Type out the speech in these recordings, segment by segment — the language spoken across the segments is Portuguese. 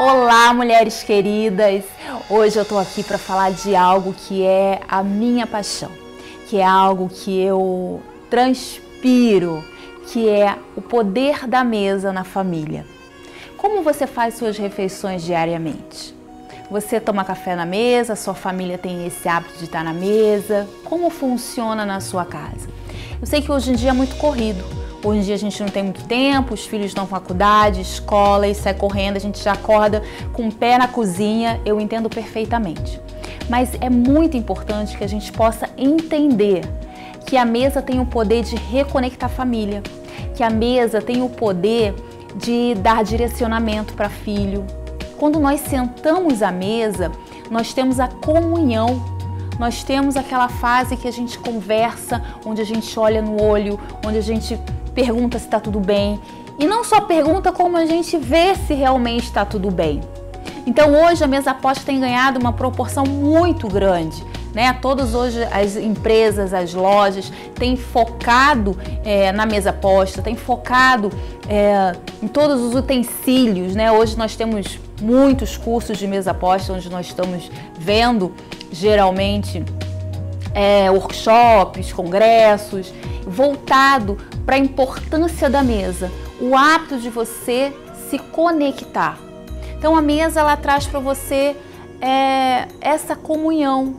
Olá, mulheres queridas! Hoje eu tô aqui para falar de algo que é a minha paixão, que é algo que eu transpiro, que é o poder da mesa na família. Como você faz suas refeições diariamente? Você toma café na mesa, sua família tem esse hábito de estar na mesa? Como funciona na sua casa? Eu sei que hoje em dia é muito corrido. Hoje em dia a gente não tem muito tempo, os filhos estão faculdade, escola e sai correndo, a gente já acorda com o pé na cozinha, eu entendo perfeitamente. Mas é muito importante que a gente possa entender que a mesa tem o poder de reconectar a família, que a mesa tem o poder de dar direcionamento para filho. Quando nós sentamos à mesa, nós temos a comunhão nós temos aquela fase que a gente conversa, onde a gente olha no olho, onde a gente pergunta se está tudo bem. E não só pergunta, como a gente vê se realmente está tudo bem. Então hoje a mesa aposta tem ganhado uma proporção muito grande. Né? Todas hoje as empresas, as lojas têm focado é, na mesa posta, têm focado é, em todos os utensílios. Né? Hoje nós temos muitos cursos de mesa posta onde nós estamos vendo geralmente é, workshops, congressos, voltado para a importância da mesa, o hábito de você se conectar. Então a mesa ela traz para você é, essa comunhão.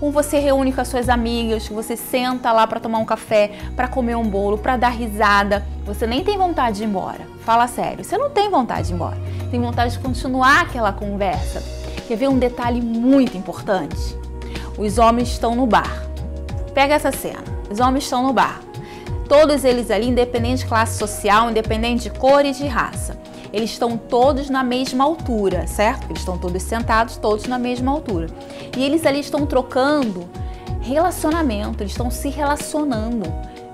Com você reúne com as suas amigas, você senta lá para tomar um café, para comer um bolo, para dar risada. Você nem tem vontade de ir embora. Fala sério, você não tem vontade de ir embora. Tem vontade de continuar aquela conversa. Quer ver um detalhe muito importante? Os homens estão no bar. Pega essa cena. Os homens estão no bar. Todos eles ali, independente de classe social, independente de cor e de raça. Eles estão todos na mesma altura, certo? Eles estão todos sentados, todos na mesma altura. E eles ali estão trocando relacionamento, eles estão se relacionando.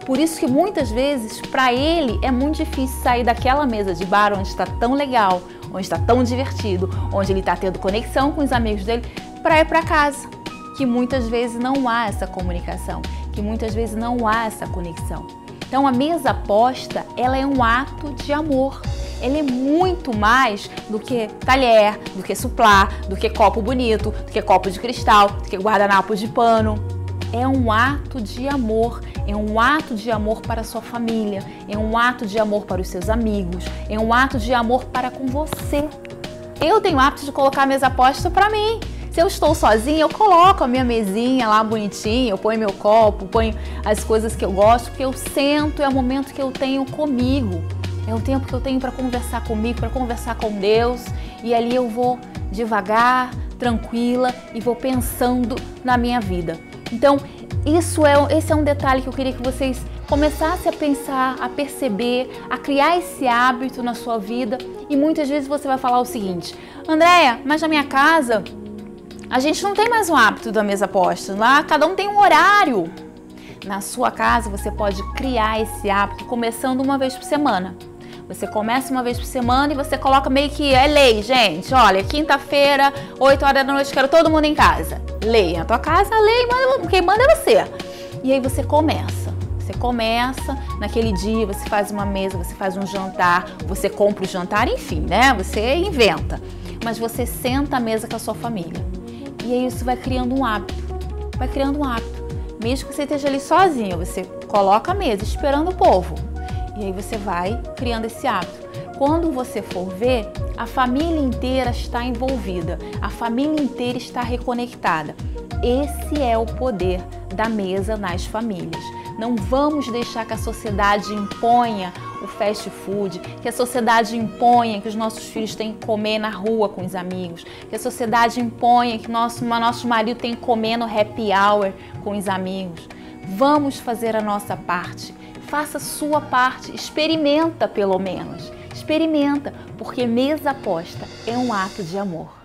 Por isso que muitas vezes, para ele, é muito difícil sair daquela mesa de bar onde está tão legal, onde está tão divertido, onde ele está tendo conexão com os amigos dele, para ir para casa. Que muitas vezes não há essa comunicação, que muitas vezes não há essa conexão. Então a mesa posta, ela é um ato de amor. Ela é muito mais do que talher, do que suplá, do que copo bonito, do que copo de cristal, do que guardanapo de pano. É um ato de amor, é um ato de amor para a sua família, é um ato de amor para os seus amigos, é um ato de amor para com você. Eu tenho hábito de colocar a mesa posta para mim. Se eu estou sozinha, eu coloco a minha mesinha lá bonitinha, eu ponho meu copo, ponho as coisas que eu gosto, porque eu sento, é o momento que eu tenho comigo. É o tempo que eu tenho para conversar comigo, para conversar com Deus, e ali eu vou devagar, tranquila e vou pensando na minha vida. Então, isso é, esse é um detalhe que eu queria que vocês começassem a pensar, a perceber, a criar esse hábito na sua vida. E muitas vezes você vai falar o seguinte: Andréia, mas na minha casa a gente não tem mais um hábito da mesa posta. Lá cada um tem um horário. Na sua casa você pode criar esse hábito começando uma vez por semana. Você começa uma vez por semana e você coloca meio que é lei, gente. Olha, quinta-feira, 8 horas da noite, quero todo mundo em casa. Lei. Na tua casa, lei, quem manda é você. E aí você começa. Você começa naquele dia, você faz uma mesa, você faz um jantar, você compra o jantar, enfim, né? Você inventa. Mas você senta à mesa com a sua família. E aí isso vai criando um hábito. Vai criando um hábito. Mesmo que você esteja ali sozinho, você coloca a mesa esperando o povo. E aí você vai criando esse hábito. Quando você for ver, a família inteira está envolvida, a família inteira está reconectada. Esse é o poder da mesa nas famílias. Não vamos deixar que a sociedade imponha o fast food, que a sociedade imponha que os nossos filhos têm que comer na rua com os amigos, que a sociedade imponha que nosso, nosso marido tem que comer no happy hour com os amigos. Vamos fazer a nossa parte. Faça a sua parte, experimenta pelo menos. Experimenta, porque mesa aposta é um ato de amor.